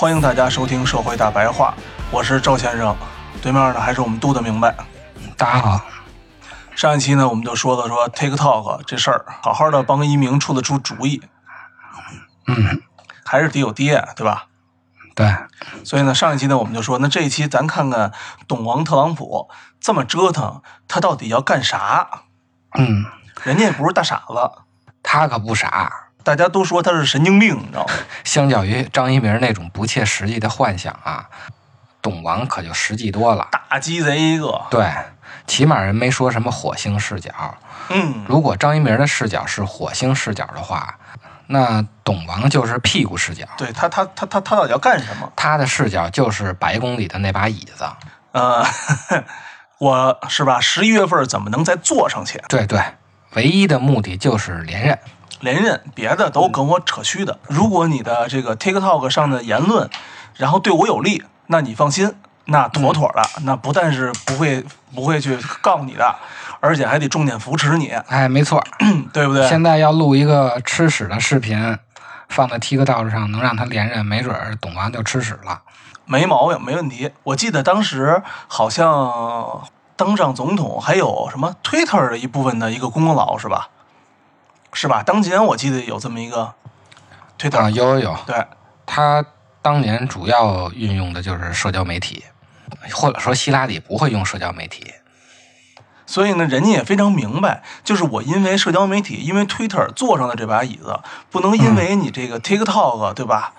欢迎大家收听《社会大白话》，我是赵先生，对面呢还是我们杜的明白。大家好，上一期呢，我们就说了说 TikTok 这事儿，好好的帮一鸣出了出主意，嗯，还是得有爹，对吧？对，所以呢，上一期呢，我们就说，那这一期咱看看董王特朗普这么折腾，他到底要干啥？嗯，人家也不是大傻子，他可不傻。大家都说他是神经病，你知道吗？相较于张一鸣那种不切实际的幻想啊，董王可就实际多了。大鸡贼一个，对，起码人没说什么火星视角。嗯，如果张一鸣的视角是火星视角的话，那董王就是屁股视角。对他，他他他他到底要干什么？他的视角就是白宫里的那把椅子。呃，我是吧？十一月份怎么能再坐上去？对对，唯一的目的就是连任。连任，别的都跟我扯虚的。如果你的这个 TikTok 上的言论，然后对我有利，那你放心，那妥妥的，那不但是不会不会去告你的，而且还得重点扶持你。哎，没错，对不对？现在要录一个吃屎的视频，放在 TikTok 上，能让他连任，没准董王就吃屎了。没毛病，没问题。我记得当时好像登上总统，还有什么 Twitter 的一部分的一个功劳，是吧？是吧？当年我记得有这么一个推特，啊，有有有。对，他当年主要运用的就是社交媒体，或者说希拉里不会用社交媒体。所以呢，人家也非常明白，就是我因为社交媒体，因为 Twitter 坐上了这把椅子，不能因为你这个 TikTok，对吧？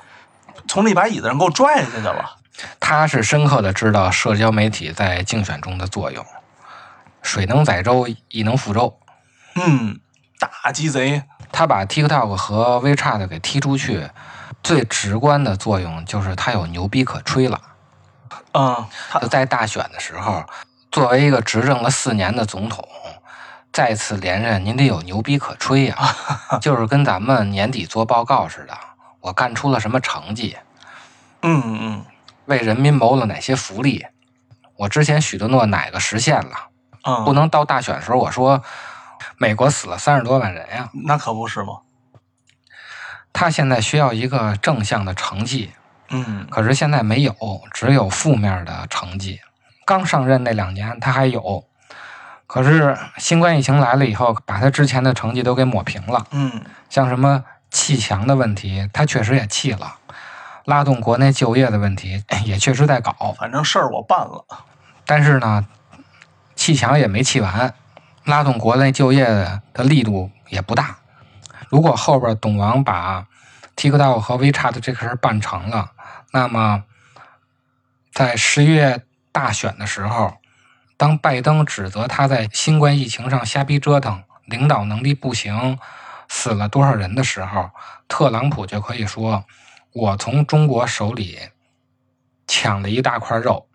从那把椅子上给我拽下去了。他是深刻的知道社交媒体在竞选中的作用，水能载舟，亦能覆舟。嗯。大鸡贼，他把 TikTok 和 WeChat 给踢出去，最直观的作用就是他有牛逼可吹了。嗯，就在大选的时候，作为一个执政了四年的总统，再次连任，您得有牛逼可吹呀。就是跟咱们年底做报告似的，我干出了什么成绩？嗯嗯，为人民谋了哪些福利？我之前许的诺哪个实现了？嗯，不能到大选时候我说。美国死了三十多万人呀，那可不是吗？他现在需要一个正向的成绩，嗯，可是现在没有，只有负面的成绩。刚上任那两年他还有，可是新冠疫情来了以后，把他之前的成绩都给抹平了。嗯，像什么砌墙的问题，他确实也砌了；拉动国内就业的问题，也确实在搞。反正事儿我办了，但是呢，砌墙也没砌完。拉动国内就业的力度也不大。如果后边董王把 TikTok 和 WeChat 这个事儿办成了，那么在十一月大选的时候，当拜登指责他在新冠疫情上瞎逼折腾、领导能力不行、死了多少人的时候，特朗普就可以说：“我从中国手里抢了一大块肉，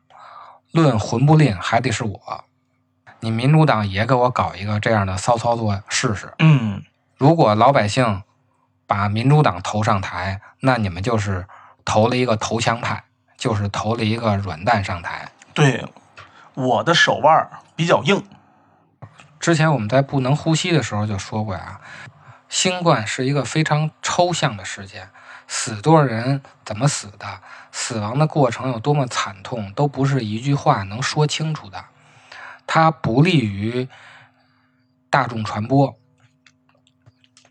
论混不吝还得是我。”你民主党也给我搞一个这样的骚操作试试。嗯，如果老百姓把民主党投上台，那你们就是投了一个投降派，就是投了一个软蛋上台。对，我的手腕比较硬。之前我们在不能呼吸的时候就说过呀，新冠是一个非常抽象的事件，死多少人，怎么死的，死亡的过程有多么惨痛，都不是一句话能说清楚的。它不利于大众传播。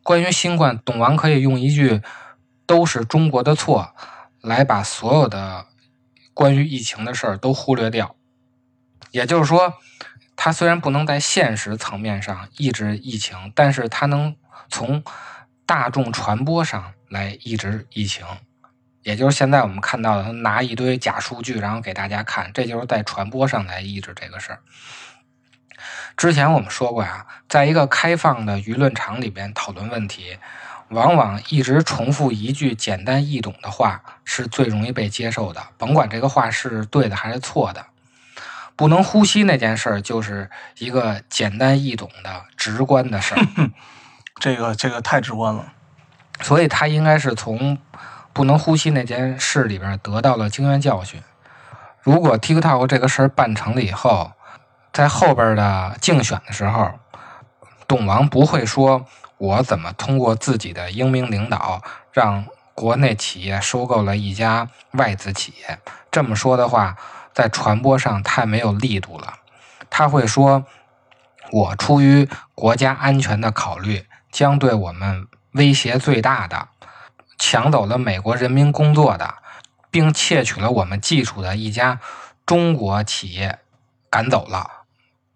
关于新冠，董王可以用一句“都是中国的错”来把所有的关于疫情的事儿都忽略掉。也就是说，它虽然不能在现实层面上抑制疫情，但是它能从大众传播上来抑制疫情。也就是现在我们看到的，他拿一堆假数据，然后给大家看，这就是在传播上来抑制这个事儿。之前我们说过呀，在一个开放的舆论场里边讨论问题，往往一直重复一句简单易懂的话是最容易被接受的，甭管这个话是对的还是错的。不能呼吸那件事儿就是一个简单易懂的直观的事儿，这个这个太直观了。所以他应该是从。不能呼吸那件事里边得到了经验教训。如果 TikTok 这个事儿办成了以后，在后边的竞选的时候，董王不会说我怎么通过自己的英明领导让国内企业收购了一家外资企业。这么说的话，在传播上太没有力度了。他会说，我出于国家安全的考虑，将对我们威胁最大的。抢走了美国人民工作的，并窃取了我们技术的一家中国企业赶走了。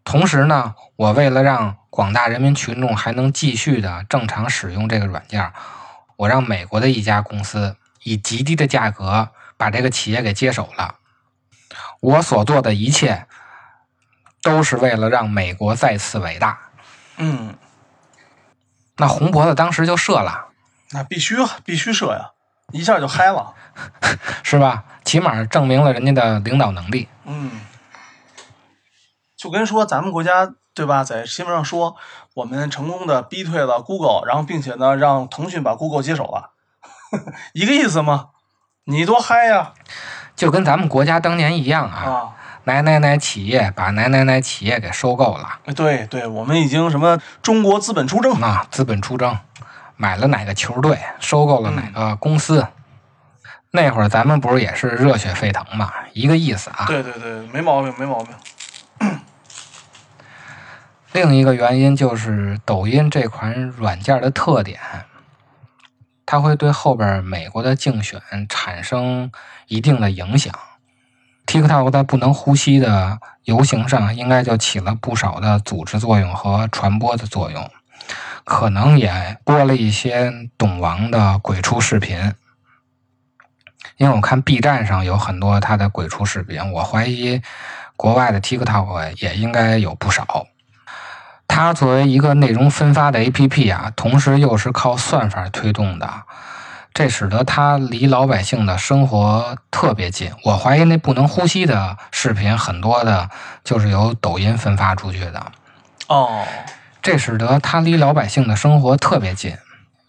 同时呢，我为了让广大人民群众还能继续的正常使用这个软件，我让美国的一家公司以极低的价格把这个企业给接手了。我所做的一切都是为了让美国再次伟大。嗯，那红脖子当时就射了。那必须必须射呀，一下就嗨了，是吧？起码证明了人家的领导能力。嗯，就跟说咱们国家对吧，在新闻上说我们成功的逼退了 Google，然后并且呢让腾讯把 Google 接手了，一个意思吗？你多嗨呀！就跟咱们国家当年一样啊，哪哪哪企业把哪哪哪企业给收购了。对对，我们已经什么中国资本出征啊，资本出征。买了哪个球队，收购了哪个公司？那会儿咱们不是也是热血沸腾嘛，一个意思啊。对对对，没毛病，没毛病。另一个原因就是抖音这款软件的特点，它会对后边美国的竞选产生一定的影响。TikTok 在不能呼吸的游行上，应该就起了不少的组织作用和传播的作用。可能也播了一些董王的鬼畜视频，因为我看 B 站上有很多他的鬼畜视频，我怀疑国外的 TikTok 也应该有不少。它作为一个内容分发的 APP 啊，同时又是靠算法推动的，这使得它离老百姓的生活特别近。我怀疑那不能呼吸的视频很多的，就是由抖音分发出去的。哦。这使得它离老百姓的生活特别近，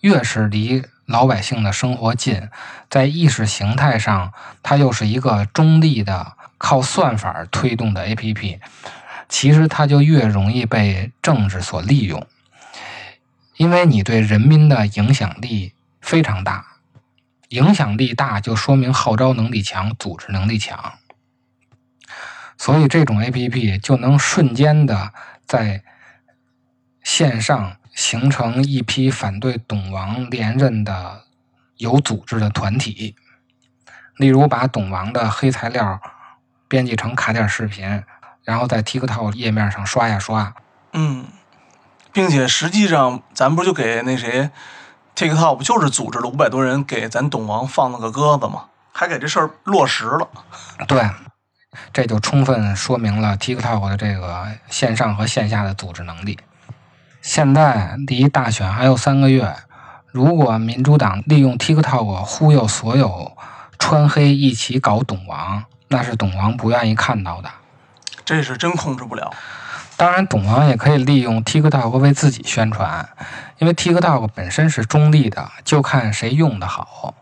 越是离老百姓的生活近，在意识形态上，它又是一个中立的、靠算法推动的 APP，其实它就越容易被政治所利用，因为你对人民的影响力非常大，影响力大就说明号召能力强、组织能力强，所以这种 APP 就能瞬间的在。线上形成一批反对董王连任的有组织的团体，例如把董王的黑材料编辑成卡点视频，然后在 TikTok 页面上刷呀刷。嗯，并且实际上咱不就给那谁 TikTok 不就是组织了五百多人给咱董王放了个鸽子吗？还给这事儿落实了。对，这就充分说明了 TikTok 的这个线上和线下的组织能力。现在离大选还有三个月，如果民主党利用 TikTok 忽悠所有穿黑一起搞董王，那是董王不愿意看到的。这是真控制不了。当然，董王也可以利用 TikTok 为自己宣传，因为 TikTok 本身是中立的，就看谁用的好。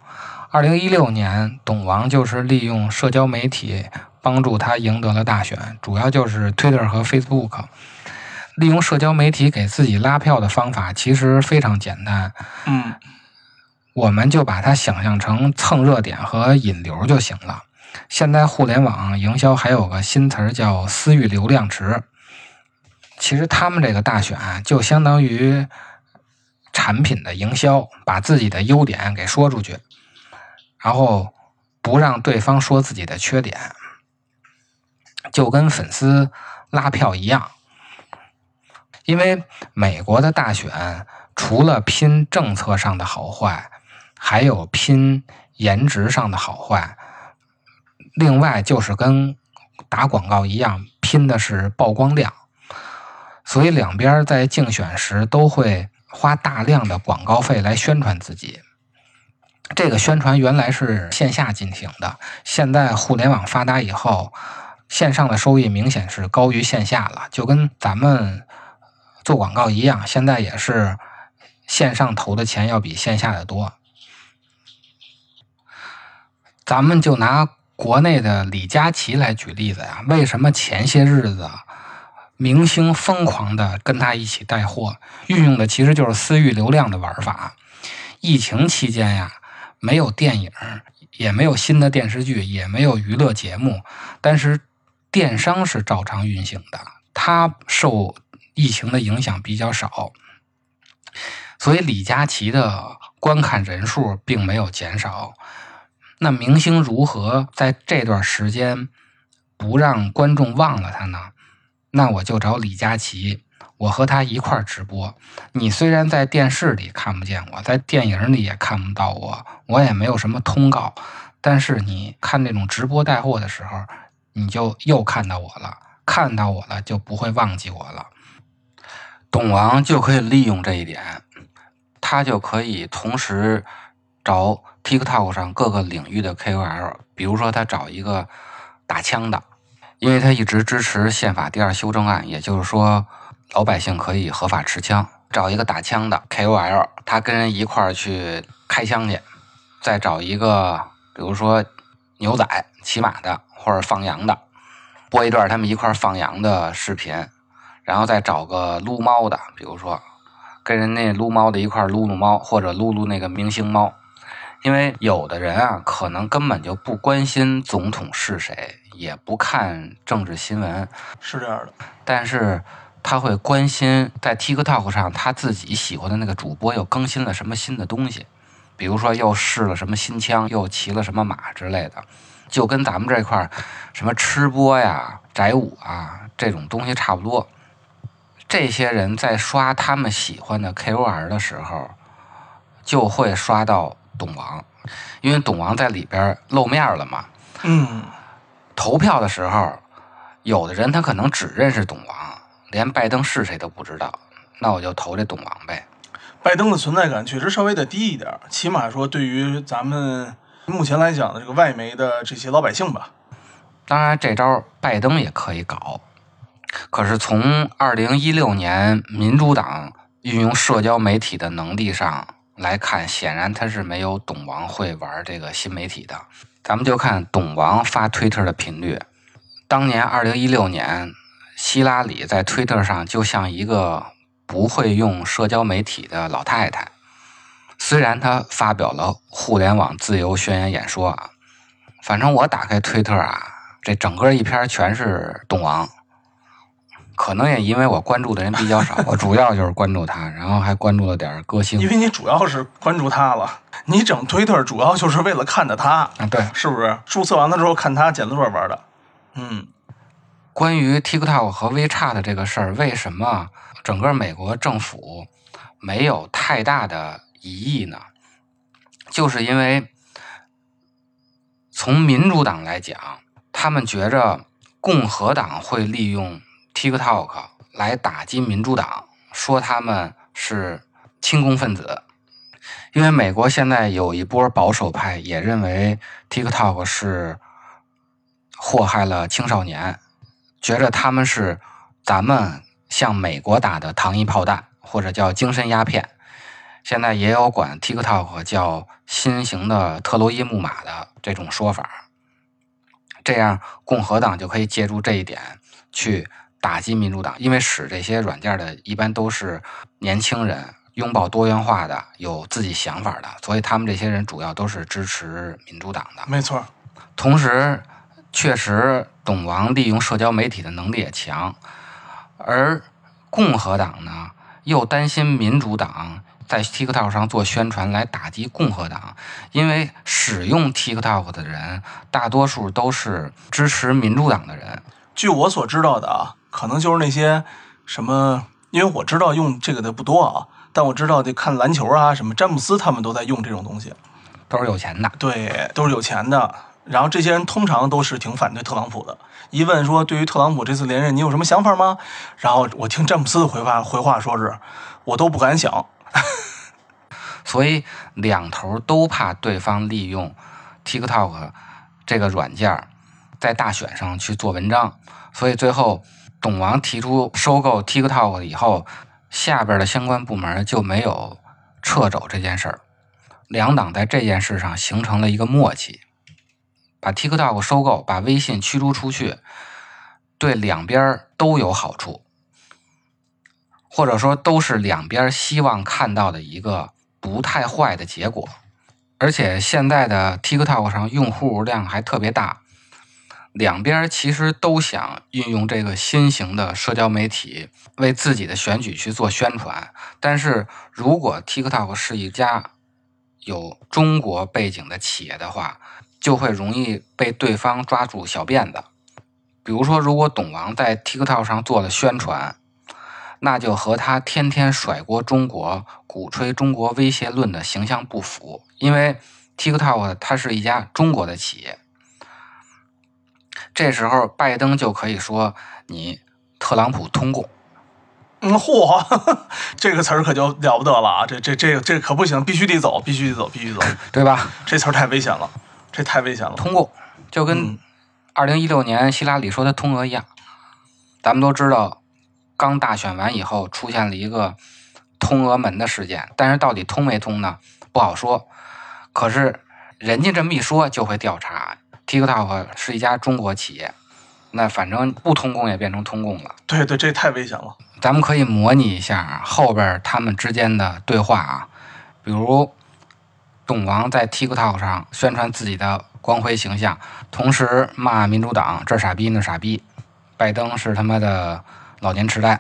二零一六年，董王就是利用社交媒体帮助他赢得了大选，主要就是 Twitter 和 Facebook。利用社交媒体给自己拉票的方法其实非常简单，嗯，我们就把它想象成蹭热点和引流就行了。现在互联网营销还有个新词儿叫私域流量池，其实他们这个大选就相当于产品的营销，把自己的优点给说出去，然后不让对方说自己的缺点，就跟粉丝拉票一样。因为美国的大选除了拼政策上的好坏，还有拼颜值上的好坏，另外就是跟打广告一样，拼的是曝光量。所以两边在竞选时都会花大量的广告费来宣传自己。这个宣传原来是线下进行的，现在互联网发达以后，线上的收益明显是高于线下了，就跟咱们。做广告一样，现在也是线上投的钱要比线下的多。咱们就拿国内的李佳琦来举例子呀，为什么前些日子明星疯狂的跟他一起带货，运用的其实就是私域流量的玩法。疫情期间呀，没有电影，也没有新的电视剧，也没有娱乐节目，但是电商是照常运行的，他受。疫情的影响比较少，所以李佳琦的观看人数并没有减少。那明星如何在这段时间不让观众忘了他呢？那我就找李佳琦，我和他一块儿直播。你虽然在电视里看不见我，在电影里也看不到我，我也没有什么通告，但是你看那种直播带货的时候，你就又看到我了，看到我了就不会忘记我了。董王就可以利用这一点，他就可以同时找 TikTok 上各个领域的 KOL，比如说他找一个打枪的，因为他一直支持宪法第二修正案，也就是说老百姓可以合法持枪。找一个打枪的 KOL，他跟人一块儿去开枪去，再找一个比如说牛仔骑马的或者放羊的，播一段他们一块儿放羊的视频。然后再找个撸猫的，比如说跟人那撸猫的一块撸撸猫，或者撸撸那个明星猫。因为有的人啊，可能根本就不关心总统是谁，也不看政治新闻，是这样的。但是他会关心在 TikTok 上他自己喜欢的那个主播又更新了什么新的东西，比如说又试了什么新枪，又骑了什么马之类的，就跟咱们这块什么吃播呀、宅舞啊这种东西差不多。这些人在刷他们喜欢的 KOL 的时候，就会刷到董王，因为董王在里边露面了嘛。嗯。投票的时候，有的人他可能只认识董王，连拜登是谁都不知道，那我就投这董王呗。拜登的存在感确实稍微的低一点，起码说对于咱们目前来讲的这个外媒的这些老百姓吧。当然，这招拜登也可以搞。可是从二零一六年民主党运用社交媒体的能力上来看，显然他是没有董王会玩这个新媒体的。咱们就看董王发推特的频率。当年二零一六年，希拉里在推特上就像一个不会用社交媒体的老太太。虽然他发表了互联网自由宣言演说啊，反正我打开推特啊，这整个一篇全是董王。可能也因为我关注的人比较少，我主要就是关注他，然后还关注了点歌星。因为你主要是关注他了，你整推特主要就是为了看着他啊，对，是不是？注册完了之后看他剪子段玩的。嗯，关于 TikTok 和 WeChat 这个事儿，为什么整个美国政府没有太大的疑义呢？就是因为从民主党来讲，他们觉着共和党会利用。TikTok 来打击民主党，说他们是轻工分子，因为美国现在有一波保守派也认为 TikTok 是祸害了青少年，觉着他们是咱们向美国打的糖衣炮弹，或者叫精神鸦片。现在也有管 TikTok 叫新型的特洛伊木马的这种说法，这样共和党就可以借助这一点去。打击民主党，因为使这些软件的一般都是年轻人，拥抱多元化的，有自己想法的，所以他们这些人主要都是支持民主党的。没错。同时，确实董王利用社交媒体的能力也强，而共和党呢又担心民主党在 TikTok 上做宣传来打击共和党，因为使用 TikTok 的人大多数都是支持民主党的人。据我所知道的啊，可能就是那些什么，因为我知道用这个的不多啊，但我知道得看篮球啊，什么詹姆斯他们都在用这种东西，都是有钱的。对，都是有钱的。然后这些人通常都是挺反对特朗普的。一问说对于特朗普这次连任你有什么想法吗？然后我听詹姆斯的回话回话说是，我都不敢想。所以两头都怕对方利用 TikTok 这个软件在大选上去做文章。所以最后董王提出收购 TikTok 以后，下边的相关部门就没有撤走这件事儿。两党在这件事上形成了一个默契。把 TikTok 收购，把微信驱逐出去，对两边都有好处，或者说都是两边希望看到的一个不太坏的结果。而且现在的 TikTok 上用户量还特别大，两边其实都想运用这个新型的社交媒体为自己的选举去做宣传。但是如果 TikTok 是一家有中国背景的企业的话，就会容易被对方抓住小辫子。比如说，如果董王在 TikTok 上做了宣传，那就和他天天甩锅中国、鼓吹中国威胁论的形象不符。因为 TikTok 它是一家中国的企业，这时候拜登就可以说你特朗普通共。嗯，嚯，这个词儿可就了不得了啊！这这这这可不行，必须得走，必须得走，必须走，对吧？这词儿太危险了。这太危险了！通共就跟二零一六年希拉里说的通俄一样，咱们都知道，刚大选完以后出现了一个通俄门的事件，但是到底通没通呢？不好说。可是人家这么一说，就会调查。TikTok 是一家中国企业，那反正不通共也变成通共了。对对，这太危险了。咱们可以模拟一下后边他们之间的对话啊，比如。董王在 TikTok 上宣传自己的光辉形象，同时骂民主党这傻逼那傻逼，拜登是他妈的老年痴呆。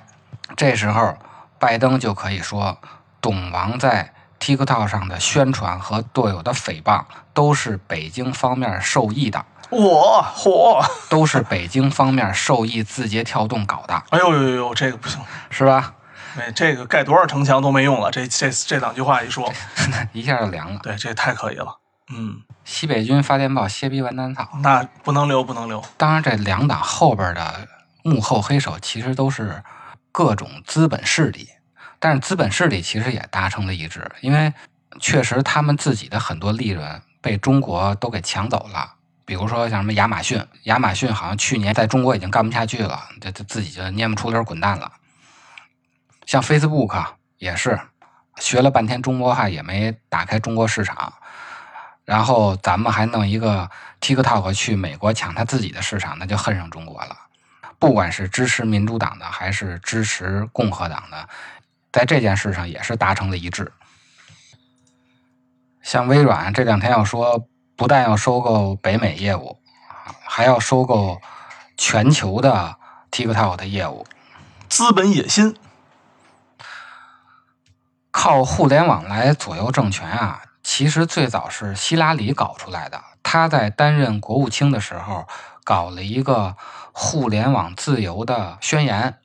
这时候，拜登就可以说，董王在 TikTok 上的宣传和队友的诽谤都是北京方面受益的。我火，都是北京方面受益字节跳动搞的。哎呦呦呦，这个不行，是吧？哎，这个盖多少城墙都没用了。这这这两句话一说，一下就凉了。对，这太可以了。嗯，西北军发电报，歇逼完蛋草，那不能留，不能留。当然，这两党后边的幕后黑手其实都是各种资本势力，但是资本势力其实也达成了一致，因为确实他们自己的很多利润被中国都给抢走了。比如说像什么亚马逊，亚马逊好像去年在中国已经干不下去了，这这自己就蔫不出溜滚蛋了。像 Facebook 也是学了半天中国话，也没打开中国市场。然后咱们还弄一个 TikTok 去美国抢他自己的市场，那就恨上中国了。不管是支持民主党的还是支持共和党的，在这件事上也是达成了一致。像微软这两天要说，不但要收购北美业务，还要收购全球的 TikTok 的业务，资本野心。靠互联网来左右政权啊，其实最早是希拉里搞出来的。他在担任国务卿的时候，搞了一个互联网自由的宣言，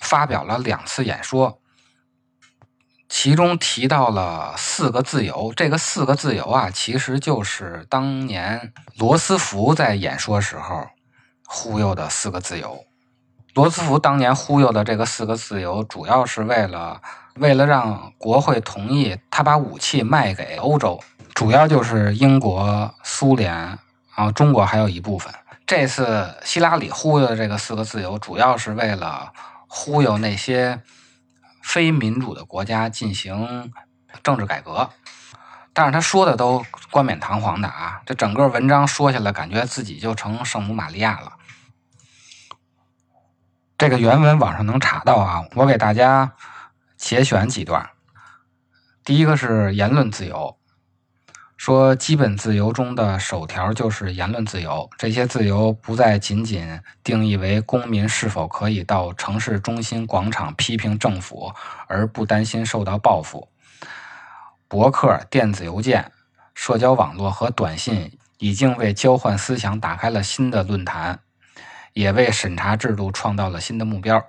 发表了两次演说，其中提到了四个自由。这个四个自由啊，其实就是当年罗斯福在演说时候忽悠的四个自由。罗斯福当年忽悠的这个四个自由，主要是为了。为了让国会同意他把武器卖给欧洲，主要就是英国、苏联，然后中国还有一部分。这次希拉里忽悠的这个四个自由，主要是为了忽悠那些非民主的国家进行政治改革。但是他说的都冠冕堂皇的啊，这整个文章说下来，感觉自己就成圣母玛利亚了。这个原文网上能查到啊，我给大家。节选几段，第一个是言论自由，说基本自由中的首条就是言论自由，这些自由不再仅仅定义为公民是否可以到城市中心广场批评政府而不担心受到报复，博客、电子邮件、社交网络和短信已经为交换思想打开了新的论坛，也为审查制度创造了新的目标。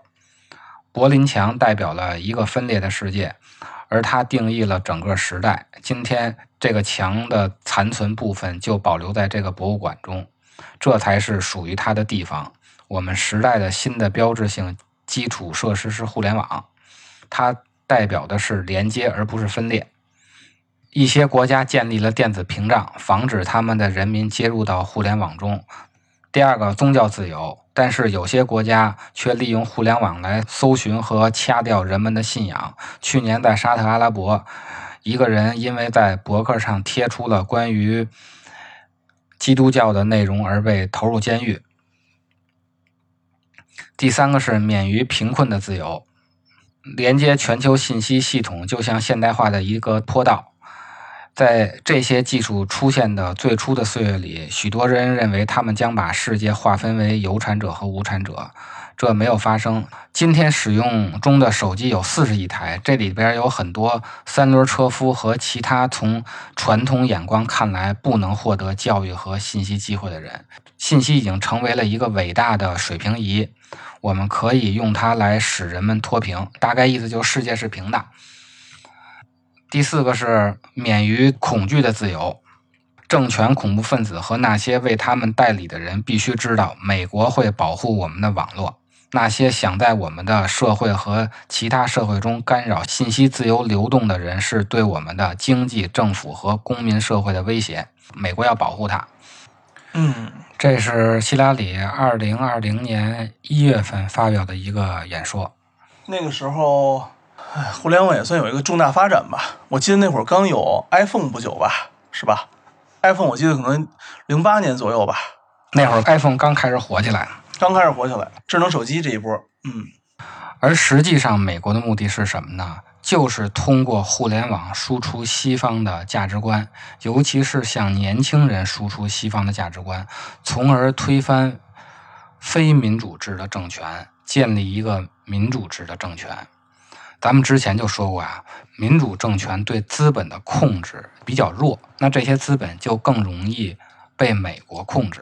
柏林墙代表了一个分裂的世界，而它定义了整个时代。今天，这个墙的残存部分就保留在这个博物馆中，这才是属于它的地方。我们时代的新的标志性基础设施是互联网，它代表的是连接，而不是分裂。一些国家建立了电子屏障，防止他们的人民接入到互联网中。第二个，宗教自由，但是有些国家却利用互联网来搜寻和掐掉人们的信仰。去年在沙特阿拉伯，一个人因为在博客上贴出了关于基督教的内容而被投入监狱。第三个是免于贫困的自由，连接全球信息系统就像现代化的一个坡道。在这些技术出现的最初的岁月里，许多人认为他们将把世界划分为有产者和无产者，这没有发生。今天使用中的手机有四十亿台，这里边有很多三轮车夫和其他从传统眼光看来不能获得教育和信息机会的人。信息已经成为了一个伟大的水平仪，我们可以用它来使人们脱贫。大概意思就是世界是平的。第四个是免于恐惧的自由，政权、恐怖分子和那些为他们代理的人必须知道，美国会保护我们的网络。那些想在我们的社会和其他社会中干扰信息自由流动的人，是对我们的经济、政府和公民社会的威胁。美国要保护它。嗯，这是希拉里二零二零年一月份发表的一个演说。那个时候。哎，互联网也算有一个重大发展吧。我记得那会儿刚有 iPhone 不久吧，是吧？iPhone 我记得可能零八年左右吧。那会儿 iPhone 刚开始火起来，刚开始火起来，智能手机这一波，嗯。而实际上，美国的目的是什么呢？就是通过互联网输出西方的价值观，尤其是向年轻人输出西方的价值观，从而推翻非民主制的政权，建立一个民主制的政权。咱们之前就说过啊，民主政权对资本的控制比较弱，那这些资本就更容易被美国控制，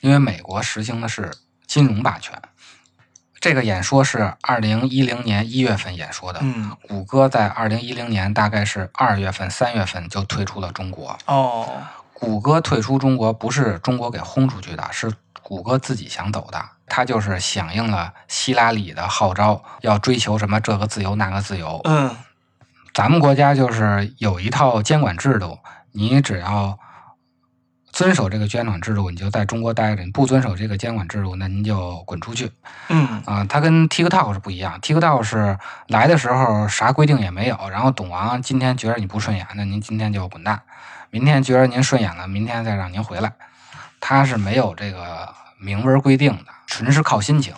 因为美国实行的是金融霸权。这个演说是二零一零年一月份演说的，嗯，谷歌在二零一零年大概是二月份、三月份就退出了中国。哦，谷歌退出中国不是中国给轰出去的，是谷歌自己想走的。他就是响应了希拉里的号召，要追求什么这个自由那个自由。嗯，咱们国家就是有一套监管制度，你只要遵守这个监管制度，你就在中国待着；你不遵守这个监管制度，那您就滚出去。嗯啊，它跟 TikTok 是不一样，TikTok 是来的时候啥规定也没有，然后董王今天觉得你不顺眼，那您今天就滚蛋；明天觉得您顺眼了，明天再让您回来。它是没有这个明文规定的。纯是靠心情，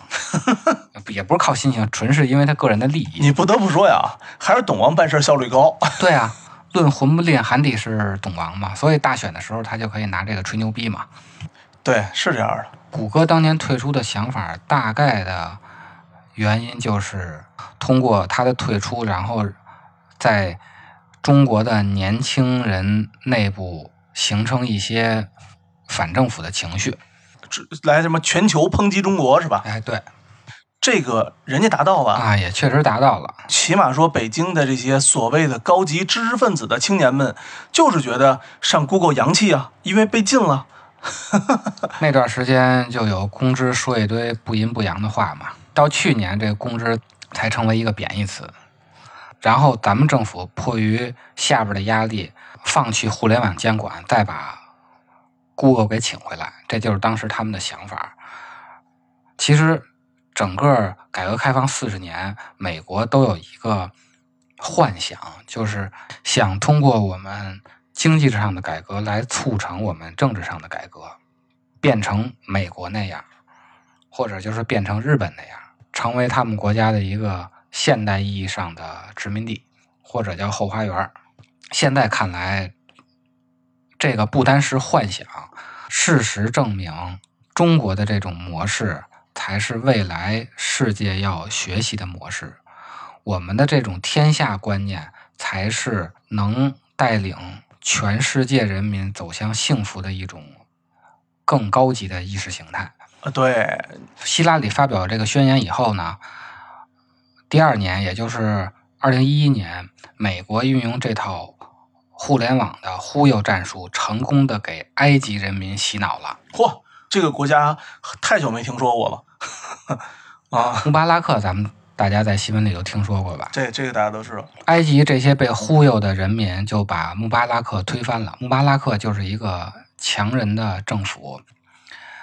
也不是靠心情，纯是因为他个人的利益。你不得不说呀，还是董王办事效率高。对啊，论魂不吝，还得是董王嘛。所以大选的时候，他就可以拿这个吹牛逼嘛。对，是这样的。谷歌当年退出的想法，大概的原因就是通过他的退出，然后在中国的年轻人内部形成一些反政府的情绪。来什么全球抨击中国是吧？哎，对，这个人家达到了啊，也确实达到了。起码说，北京的这些所谓的高级知识分子的青年们，就是觉得上 Google 洋气啊，因为被禁了。那段时间就有公知说一堆不阴不阳的话嘛。到去年，这个公知才成为一个贬义词。然后咱们政府迫于下边的压力，放弃互联网监管，再把。Google 给请回来，这就是当时他们的想法。其实，整个改革开放四十年，美国都有一个幻想，就是想通过我们经济上的改革来促成我们政治上的改革，变成美国那样，或者就是变成日本那样，成为他们国家的一个现代意义上的殖民地，或者叫后花园。现在看来。这个不单是幻想，事实证明，中国的这种模式才是未来世界要学习的模式。我们的这种天下观念才是能带领全世界人民走向幸福的一种更高级的意识形态。啊，对，希拉里发表这个宣言以后呢，第二年，也就是二零一一年，美国运用这套互联网的忽悠战术，成功的给埃及人民洗脑了。嚯，这个国家太久没听说过了 啊！穆巴拉克，咱们大家在新闻里都听说过吧？这这个大家都知道。埃及这些被忽悠的人民就把穆巴拉克推翻了。穆巴拉克就是一个强人的政府。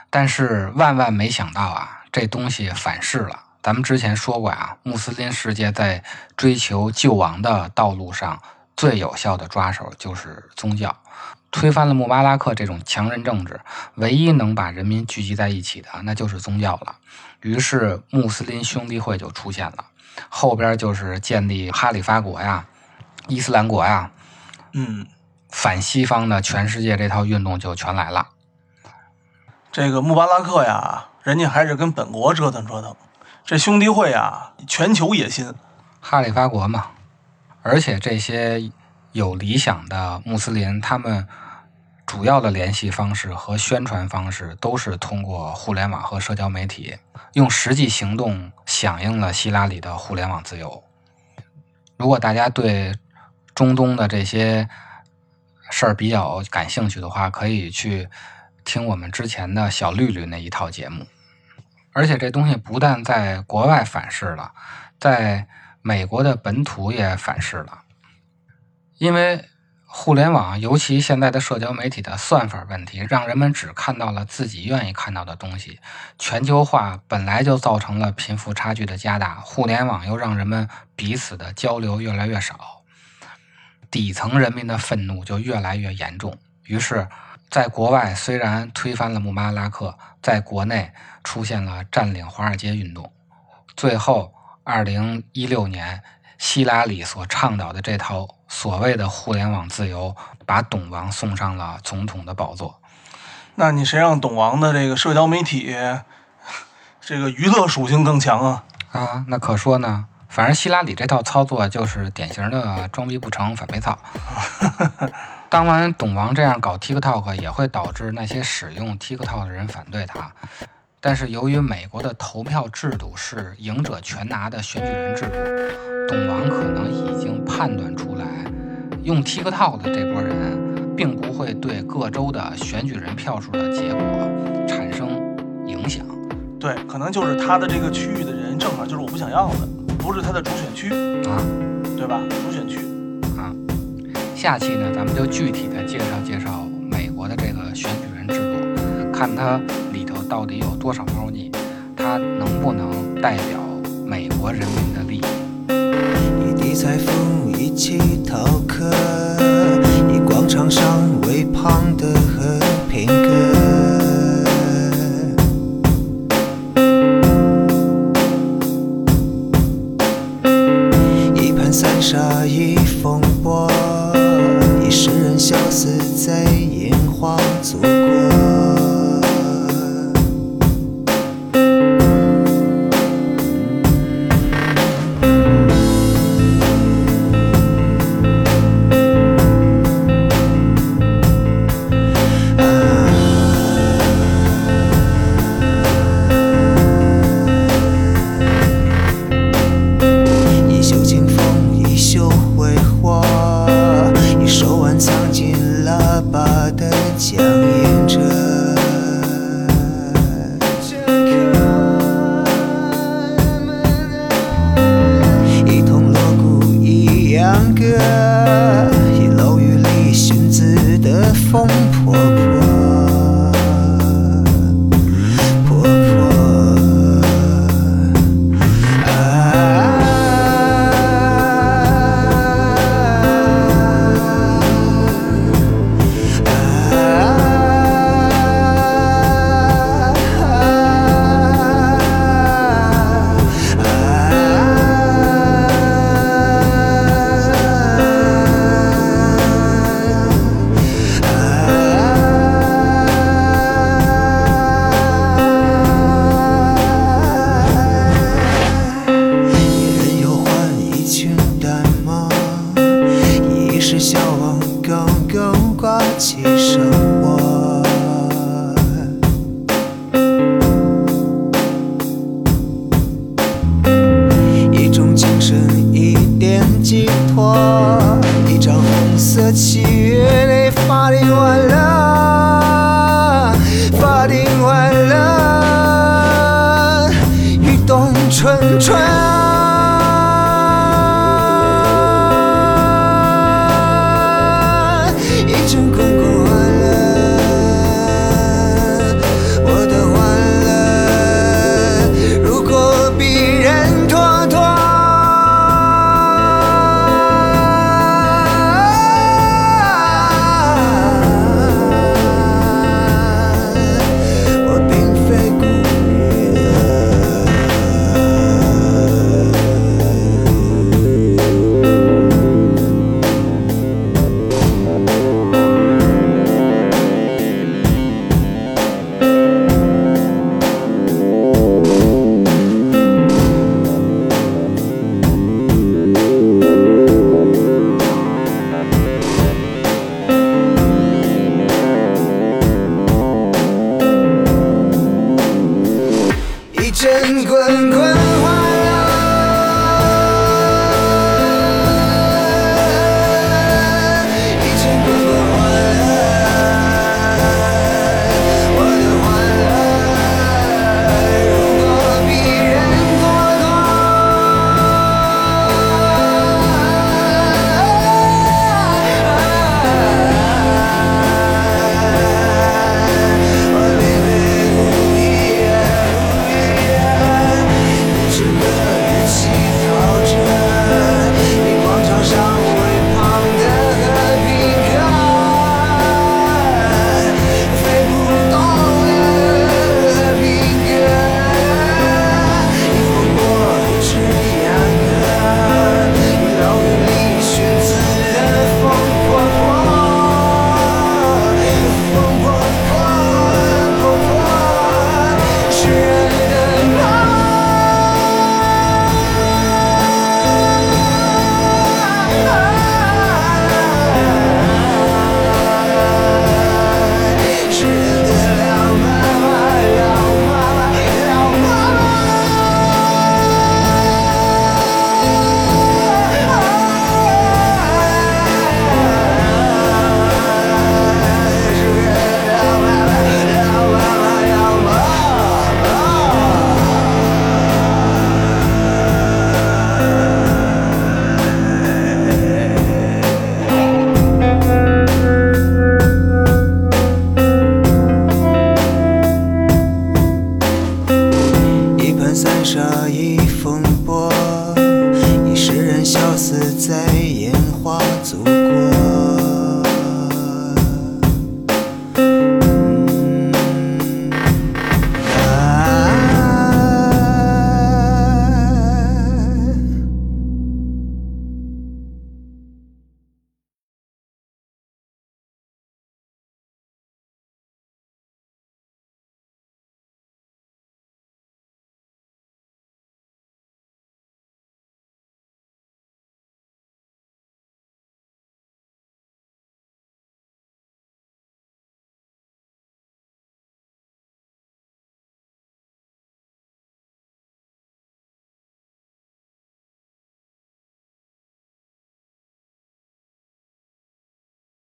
但是万万没想到啊，这东西反噬了。咱们之前说过啊，穆斯林世界在追求救亡的道路上最有效的抓手就是宗教。推翻了穆巴拉克这种强人政治，唯一能把人民聚集在一起的那就是宗教了。于是穆斯林兄弟会就出现了，后边就是建立哈里发国呀、伊斯兰国呀，嗯，反西方的全世界这套运动就全来了。这个穆巴拉克呀，人家还是跟本国折腾折腾。这兄弟会呀，全球野心，哈里发国嘛。而且这些有理想的穆斯林，他们主要的联系方式和宣传方式都是通过互联网和社交媒体，用实际行动响应了希拉里的互联网自由。如果大家对中东的这些事儿比较感兴趣的话，可以去。听我们之前的小绿绿那一套节目，而且这东西不但在国外反噬了，在美国的本土也反噬了。因为互联网，尤其现在的社交媒体的算法问题，让人们只看到了自己愿意看到的东西。全球化本来就造成了贫富差距的加大，互联网又让人们彼此的交流越来越少，底层人民的愤怒就越来越严重。于是。在国外虽然推翻了穆巴拉克，在国内出现了占领华尔街运动，最后二零一六年，希拉里所倡导的这套所谓的互联网自由，把董王送上了总统的宝座。那你谁让董王的这个社交媒体这个娱乐属性更强啊？啊，那可说呢。反正希拉里这套操作就是典型的装逼不成反被操。当然，董王这样搞 TikTok 也会导致那些使用 TikTok 的人反对他。但是由于美国的投票制度是赢者全拿的选举人制度，董王可能已经判断出来，用 TikTok 的这波人并不会对各州的选举人票数的结果产生影响。对，可能就是他的这个区域的人正好就是我不想要的，不是他的主选区啊，对吧？主选区啊。下期呢，咱们就具体的介绍介绍美国的这个选举人制度，看它里头到底有多少猫腻，它能不能代表美国人民的利益？一地裁缝一起逃课，以广场上微胖的和平鸽，